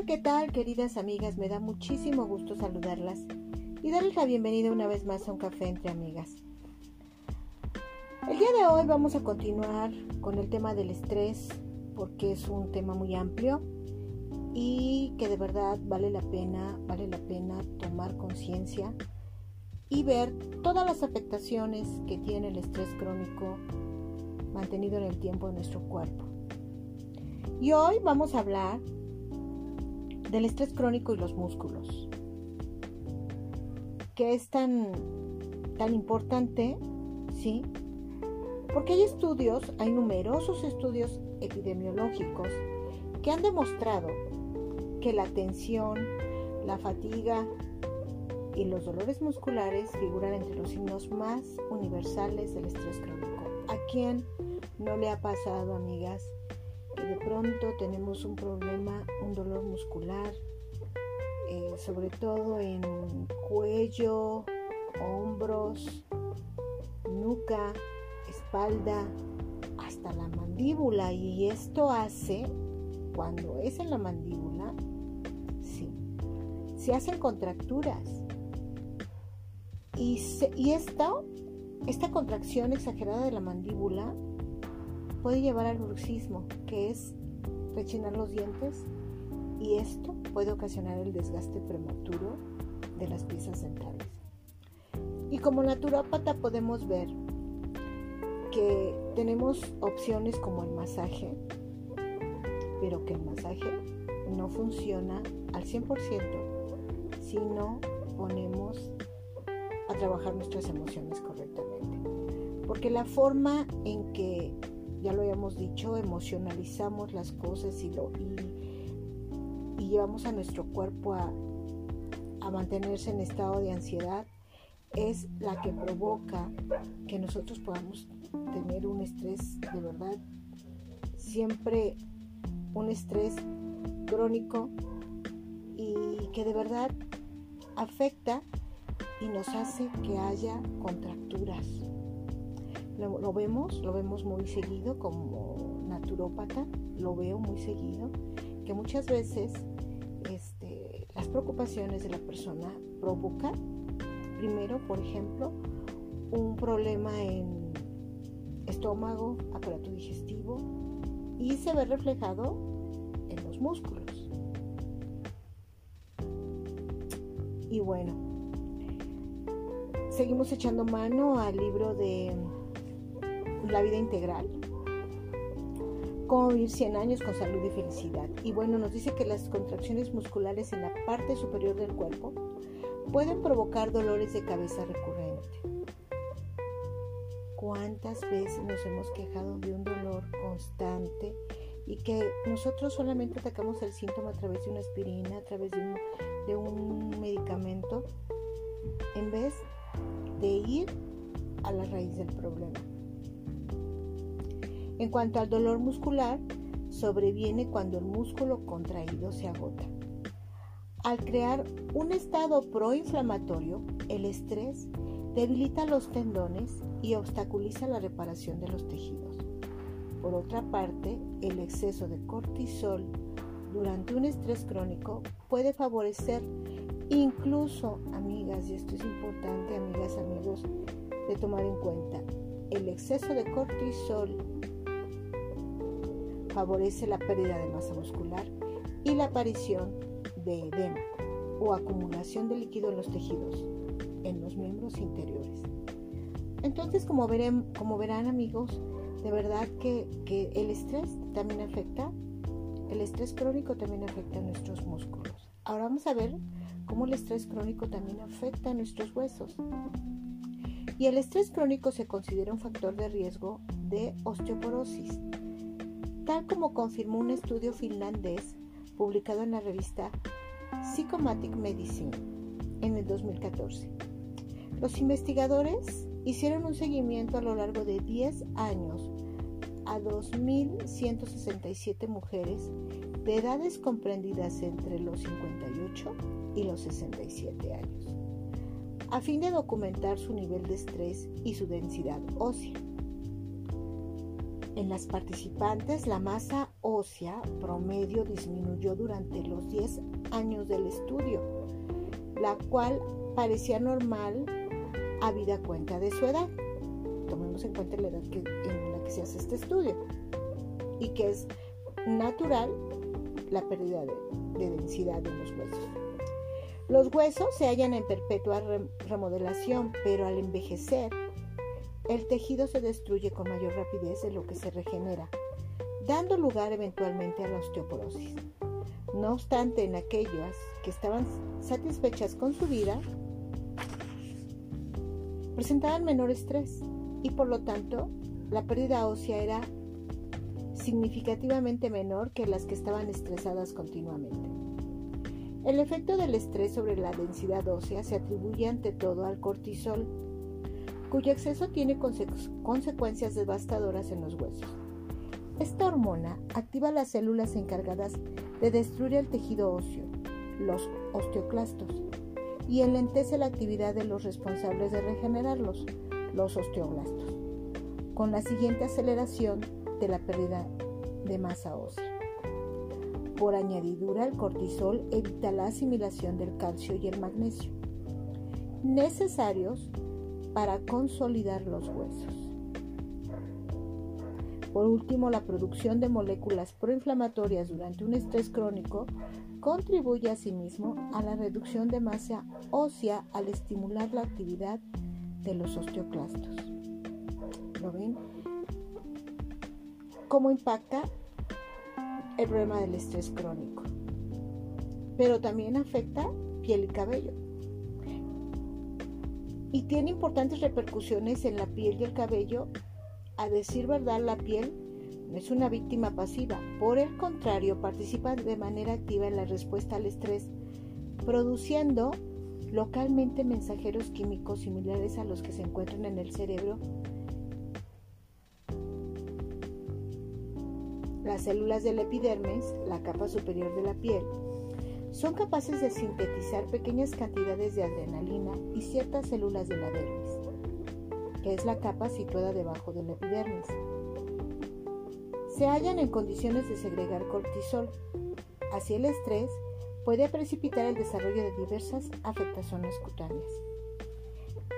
Hola, ¿qué tal queridas amigas? Me da muchísimo gusto saludarlas y darles la bienvenida una vez más a un café entre amigas. El día de hoy vamos a continuar con el tema del estrés porque es un tema muy amplio y que de verdad vale la pena, vale la pena tomar conciencia y ver todas las afectaciones que tiene el estrés crónico mantenido en el tiempo de nuestro cuerpo. Y hoy vamos a hablar del estrés crónico y los músculos. Que es tan, tan importante, ¿sí? Porque hay estudios, hay numerosos estudios epidemiológicos que han demostrado que la tensión, la fatiga y los dolores musculares figuran entre los signos más universales del estrés crónico. ¿A quién no le ha pasado, amigas, de pronto tenemos un problema, un dolor muscular, eh, sobre todo en cuello, hombros, nuca, espalda, hasta la mandíbula. Y esto hace, cuando es en la mandíbula, sí, se hacen contracturas. Y, y esto, esta contracción exagerada de la mandíbula puede llevar al bruxismo, que es rechinar los dientes, y esto puede ocasionar el desgaste prematuro de las piezas dentales. Y como naturópata podemos ver que tenemos opciones como el masaje, pero que el masaje no funciona al 100% si no ponemos a trabajar nuestras emociones correctamente. Porque la forma en que ya lo habíamos dicho, emocionalizamos las cosas y, lo, y, llevamos a nuestro cuerpo a, a mantenerse en estado de ansiedad, es la que provoca que nosotros podamos tener un estrés de verdad, siempre un estrés crónico y que de verdad afecta y nos hace que haya contracturas lo, vemos, lo vemos muy seguido como naturópata, lo veo muy seguido, que muchas veces este, las preocupaciones de la persona provocan, primero, por ejemplo, un problema en estómago, aparato digestivo y se ve reflejado en los músculos. Y bueno, seguimos echando mano al libro de la vida integral. Cómo vivir 100 años con salud y felicidad. Y bueno, nos dice que las contracciones musculares en la parte superior del cuerpo pueden provocar dolores de cabeza recurrente. ¿Cuántas veces nos hemos quejado de un dolor constante y que nosotros solamente atacamos el síntoma a través de una aspirina, a través de un, de un medicamento, en vez de ir a la raíz del problema? En cuanto al dolor muscular, sobreviene cuando el músculo contraído se agota. Al crear un estado proinflamatorio, el estrés debilita los tendones y obstaculiza la reparación de los tejidos. Por otra parte, el exceso de cortisol durante un estrés crónico puede favorecer incluso, amigas, y esto es importante, amigas, amigos, de tomar en cuenta, el exceso de cortisol favorece la pérdida de masa muscular y la aparición de edema o acumulación de líquido en los tejidos, en los miembros interiores. Entonces, como, verán amigos, de verdad que, que el estrés también afecta, el estrés crónico también afecta a nuestros músculos. Ahora vamos a ver cómo el estrés crónico también afecta a nuestros huesos. Y el estrés crónico se considera un factor de riesgo de osteoporosis, tal como confirmó un estudio finlandés publicado en la revista Psychomatic Medicine en el 2014. Los investigadores hicieron un seguimiento a lo largo de 10 años a 2.167 mujeres de edades comprendidas entre los 58 y los 67 años, a fin de documentar su nivel de estrés y su densidad ósea. En las participantes, la masa ósea promedio disminuyó durante los 10 años del estudio, la cual parecía normal a vida cuenta de su edad. Tomemos en cuenta la edad en la que se hace este estudio y que es natural la pérdida de, densidad de los huesos. Los huesos se hallan en perpetua remodelación, pero al envejecer, el tejido se destruye con mayor rapidez de lo que se regenera, dando lugar eventualmente a la osteoporosis. No obstante, en aquellas que estaban satisfechas con su vida, presentaban menor estrés y por lo tanto la pérdida ósea era significativamente menor que las que estaban estresadas continuamente. El efecto del estrés sobre la densidad ósea se atribuye ante todo al cortisol, cuyo exceso tiene consecuencias devastadoras en los huesos. Esta hormona activa las células encargadas de destruir el tejido óseo, los osteoclastos, y enlentece la actividad de los responsables de regenerarlos, los osteoblastos, con la siguiente aceleración de la pérdida de masa ósea. Por añadidura, el cortisol evita la asimilación del calcio y el magnesio, necesarios para consolidar los huesos. Por último, la producción de moléculas proinflamatorias durante un estrés crónico contribuye asimismo a la reducción de masa ósea al estimular la actividad de los osteoclastos. ¿Lo ven? cómo impacta el problema del estrés crónico. Pero también afecta piel y cabello. Y tiene importantes repercusiones en la piel y el cabello. A decir verdad, la piel no es una víctima pasiva. Por el contrario, participa de manera activa en la respuesta al estrés, produciendo localmente mensajeros químicos similares a los que se encuentran en el cerebro Las células del epidermis, la capa superior de la piel, son capaces de sintetizar pequeñas cantidades de adrenalina y ciertas células de la dermis, que es la capa situada debajo del epidermis. Se hallan en condiciones de segregar cortisol. Así el estrés puede precipitar el desarrollo de diversas afectaciones cutáneas.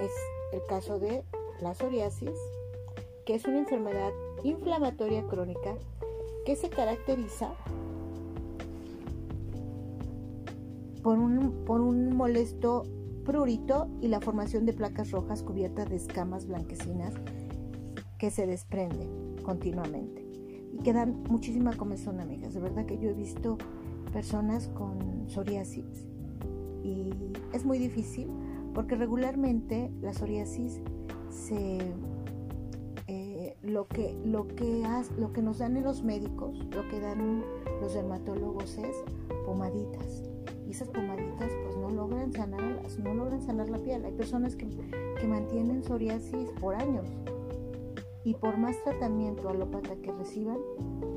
Es el caso de la psoriasis, que es una enfermedad inflamatoria crónica que se caracteriza por un, por un molesto prurito y la formación de placas rojas cubiertas de escamas blanquecinas que se desprenden continuamente y que dan muchísima comezón, amigas. De verdad que yo he visto personas con psoriasis y es muy difícil porque regularmente la psoriasis se lo que, lo que, lo que nos dan en los médicos, lo que dan los dermatólogos es pomaditas. Esas pomaditas pues no logran sanar, no logran sanar la piel. Hay personas que, que mantienen psoriasis por años y por más tratamiento alópata que reciban,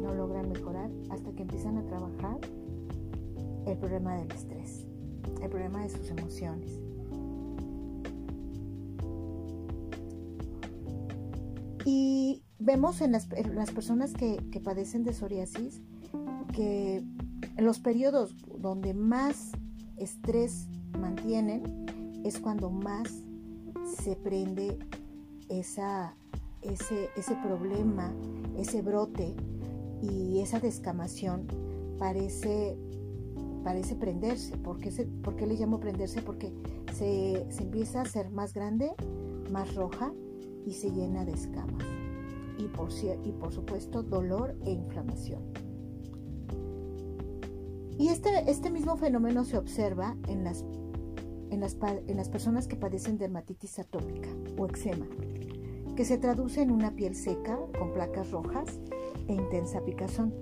no logran mejorar hasta que empiezan a trabajar el problema del estrés, el problema de sus emociones. Y vemos en las, personas que, padecen de psoriasis que los periodos donde más estrés mantienen es cuando más se prende esa, ese, ese problema, ese brote y esa descamación parece, parece prenderse. ¿Por qué, ¿Por qué le llamo prenderse? Porque se, se empieza a hacer más grande, más roja y se llena de escamas y por, y por supuesto dolor e inflamación. Y este, este mismo fenómeno se observa en las, en, las, en las personas que padecen dermatitis atópica o eczema, que se traduce en una piel seca con placas rojas e intensa picazón.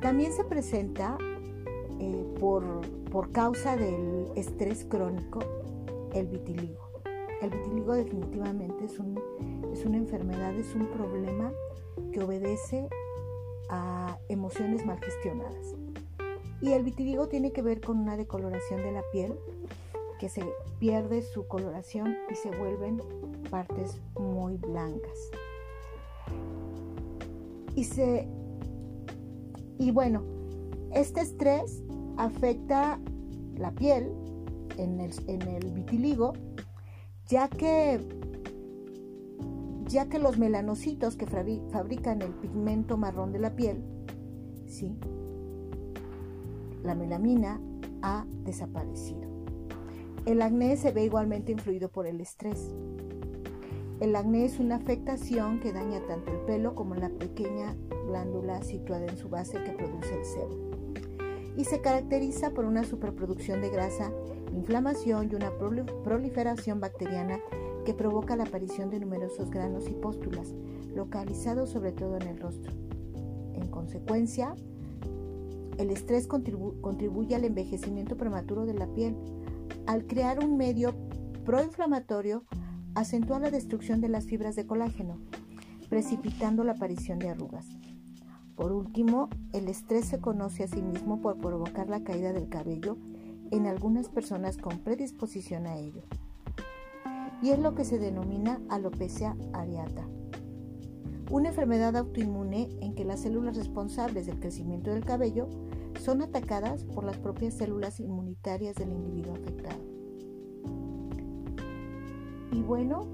También se presenta eh, por, por causa del estrés crónico el vitiligo. El vitiligo definitivamente es, un, es una enfermedad, es un problema que obedece a emociones mal gestionadas. Y el vitiligo tiene que ver con una decoloración de la piel que se pierde su coloración y se vuelven partes muy blancas. Y se y bueno, este estrés afecta la piel en el, en el vitiligo, ya que ya que los melanocitos que fabrican el pigmento marrón de la piel, ¿sí? La melamina ha desaparecido. El acné se ve igualmente influido por el estrés. El acné es una afectación que daña tanto el pelo como la pequeña glándula situada en su base que produce el sebo. Y se caracteriza por una superproducción de grasa, inflamación y una proliferación bacteriana que provoca la aparición de numerosos granos y pústulas, localizados sobre todo en el rostro. En consecuencia, el estrés contribuye al envejecimiento prematuro de la piel. Al crear un medio proinflamatorio, acentúa la destrucción de las fibras de colágeno, precipitando la aparición de arrugas. Por último, el estrés se conoce a sí mismo por provocar la caída del cabello en algunas personas con predisposición a ello. Y es lo que se denomina alopecia areata una enfermedad autoinmune en que las células responsables del crecimiento del cabello son atacadas por las propias células inmunitarias del individuo afectado. Y bueno,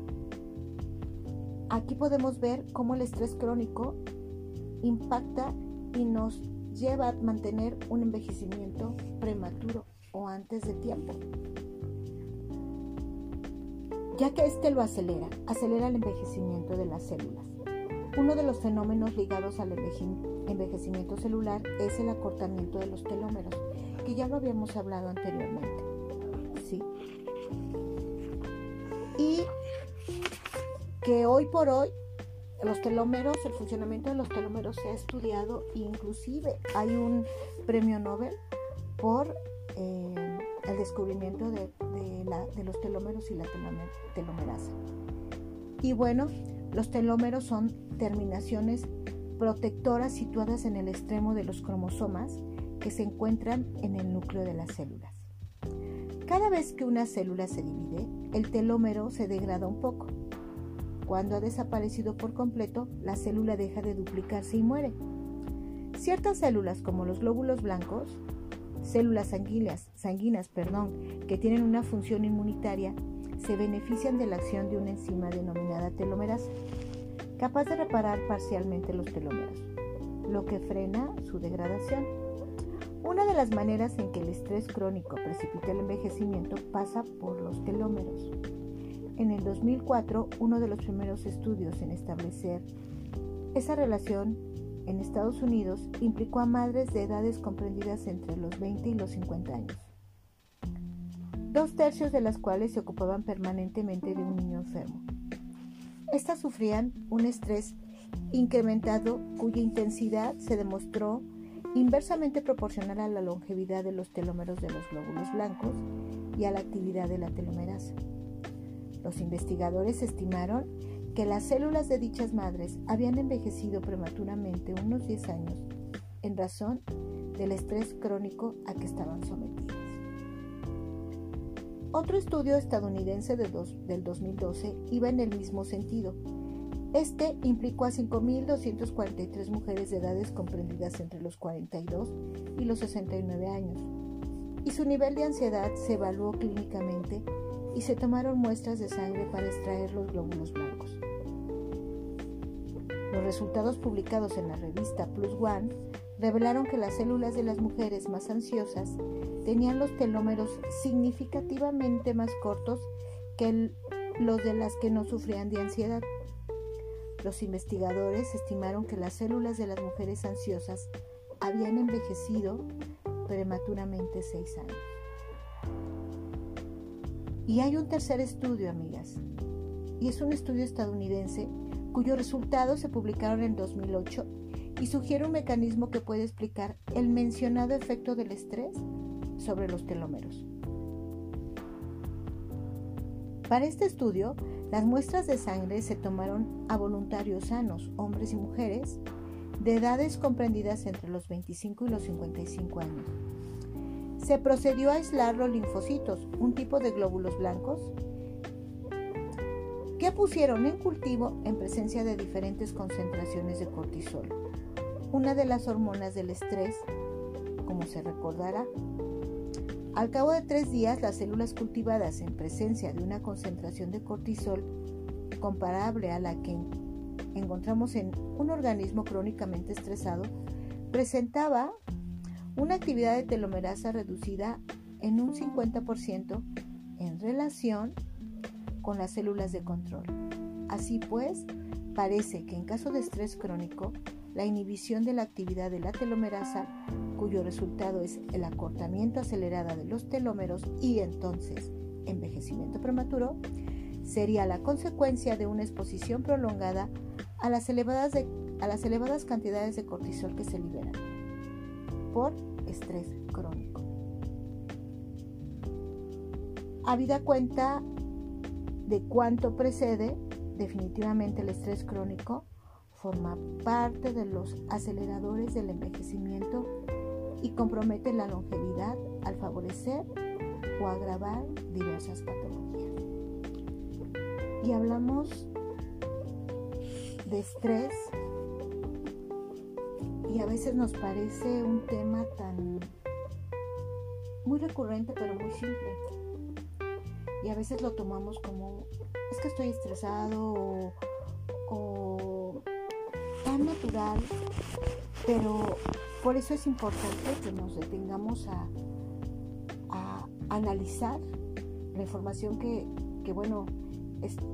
aquí podemos ver cómo el estrés crónico impacta y nos lleva a mantener un envejecimiento prematuro o antes de tiempo. Ya que este lo acelera, acelera el envejecimiento de las células. Uno de los fenómenos ligados al envejecimiento celular es el acortamiento de los telómeros, que ya lo habíamos hablado anteriormente. ¿sí? Y que hoy por hoy los telómeros, el funcionamiento de los telómeros se ha estudiado inclusive hay un premio Nobel por eh, el descubrimiento de, de, los telómeros y la telomerasa. Y bueno, los telómeros son terminaciones protectoras situadas en el extremo de los cromosomas que se encuentran en el núcleo de las células. Cada vez que una célula se divide, el telómero se degrada un poco. Cuando ha desaparecido por completo, la célula deja de duplicarse y muere. Ciertas células, como los glóbulos blancos, células sanguíneas, sanguíneas perdón, que tienen una función inmunitaria, se benefician de la acción de una enzima denominada telomerasa, capaz de reparar parcialmente los telómeros, lo que frena su degradación. Una de las maneras en que el estrés crónico precipita el envejecimiento pasa por los telómeros. En el 2004, uno de los primeros estudios en establecer esa relación en Estados Unidos implicó a madres de edades comprendidas entre los 20 y los 50 años dos tercios de las cuales se ocupaban permanentemente de un niño enfermo. Estas sufrían un estrés incrementado cuya intensidad se demostró inversamente proporcional a la longevidad de los telómeros de los glóbulos blancos y a la actividad de la telomerasa. Los investigadores estimaron que las células de dichas madres habían envejecido prematuramente unos 10 años en razón del estrés crónico a que estaban sometidas. Otro estudio estadounidense del 2012 iba en el mismo sentido. Este implicó a 5.243 mujeres de edades comprendidas entre los 42 y los 69 años, y su nivel de ansiedad se evaluó clínicamente y se tomaron muestras de sangre para extraer los glóbulos blancos. Los resultados publicados en la revista Plus One revelaron que las células de las mujeres más ansiosas tenían los telómeros significativamente más cortos que los de las que no sufrían de ansiedad. Los investigadores estimaron que las células de las mujeres ansiosas habían envejecido prematuramente seis años. Y hay un tercer estudio, amigas, y es un estudio estadounidense cuyos resultados se publicaron en 2008 y sugiere un mecanismo que puede explicar el mencionado efecto del estrés sobre los telómeros. Para este estudio, las muestras de sangre se tomaron a voluntarios sanos, hombres y mujeres, de edades comprendidas entre los 25 y los 55 años. Se procedió a aislar los linfocitos, un tipo de glóbulos blancos que pusieron en cultivo en presencia de diferentes concentraciones de cortisol, una de las hormonas del estrés, como se recordará. Al cabo de tres días, las células cultivadas en presencia de una concentración de cortisol comparable a la que encontramos en un organismo crónicamente estresado, presentaba una actividad de telomerasa reducida en un 50% en relación con las células de control. Así pues, parece que en caso de estrés crónico, la inhibición de la actividad de la telomerasa, cuyo resultado es el acortamiento acelerado de los telómeros y entonces envejecimiento prematuro, sería la consecuencia de una exposición prolongada a las elevadas, a las elevadas cantidades de cortisol que se liberan por estrés crónico. Habida cuenta de cuánto precede, definitivamente el estrés crónico forma parte de los aceleradores del envejecimiento y compromete la longevidad al favorecer o agravar diversas patologías. Y hablamos de estrés y a veces nos parece un tema tan muy recurrente pero muy simple. Y a veces lo tomamos como es que estoy estresado o, tan natural, pero por eso es importante que nos detengamos a, analizar la información que, que bueno,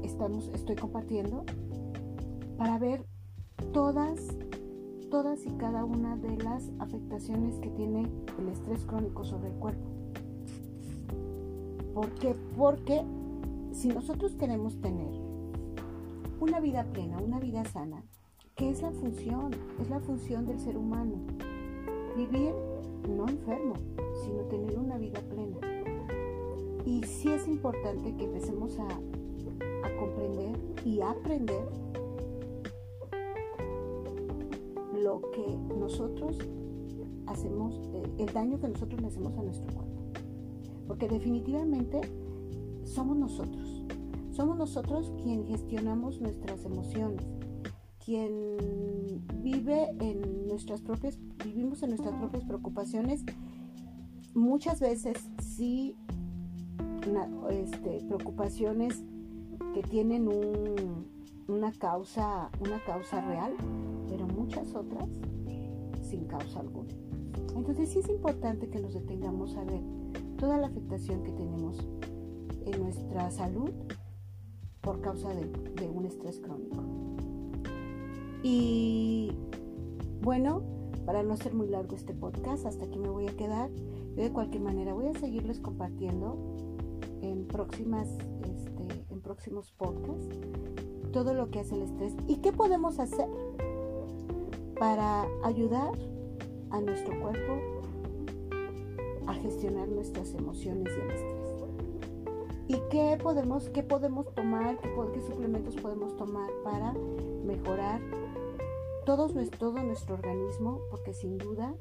estamos, estoy compartiendo para ver todas todas y cada una de las afectaciones que tiene el estrés crónico sobre el cuerpo. ¿Por qué? Porque si nosotros queremos tener una vida plena, una vida sana, ¿qué es la función? Es la función del ser humano. Vivir no enfermo, sino tener una vida plena. Y sí es importante que empecemos a, comprender y aprender lo que nosotros hacemos, eh, el daño que nosotros le hacemos a nuestro cuerpo. Porque definitivamente somos nosotros. Somos nosotros quien gestionamos nuestras emociones, quien vive en nuestras propias, vivimos en nuestras propias preocupaciones. Muchas veces sí, este, preocupaciones que tienen una causa, una causa real, pero muchas otras sin causa alguna. Entonces sí es importante que nos detengamos a ver toda la afectación que tenemos en nuestra salud por causa de un estrés crónico. Y bueno, para no hacer muy largo este podcast, hasta aquí me voy a quedar. Yo de cualquier manera voy a seguirles compartiendo en próximas, este, en próximos podcasts todo lo que hace el estrés y qué podemos hacer para ayudar a nuestro cuerpo a gestionar nuestras emociones y el estrés. ¿Y qué podemos, qué podemos tomar, qué, suplementos podemos tomar para mejorar todo, nuestro organismo? Porque sin duda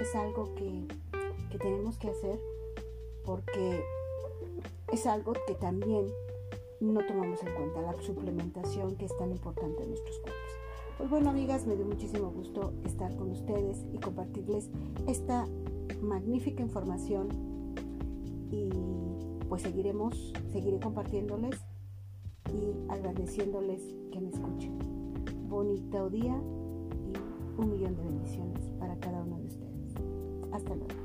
es algo que, que tenemos que hacer porque es algo que también no tomamos en cuenta, la suplementación que es tan importante en nuestros cuerpos. Pues bueno, amigas, me dio muchísimo gusto estar con ustedes y compartirles esta magnífica información y pues seguiremos, seguiré compartiéndoles y agradeciéndoles que me escuchen. Bonito día un millón de bendiciones para cada uno de ustedes. Hasta luego.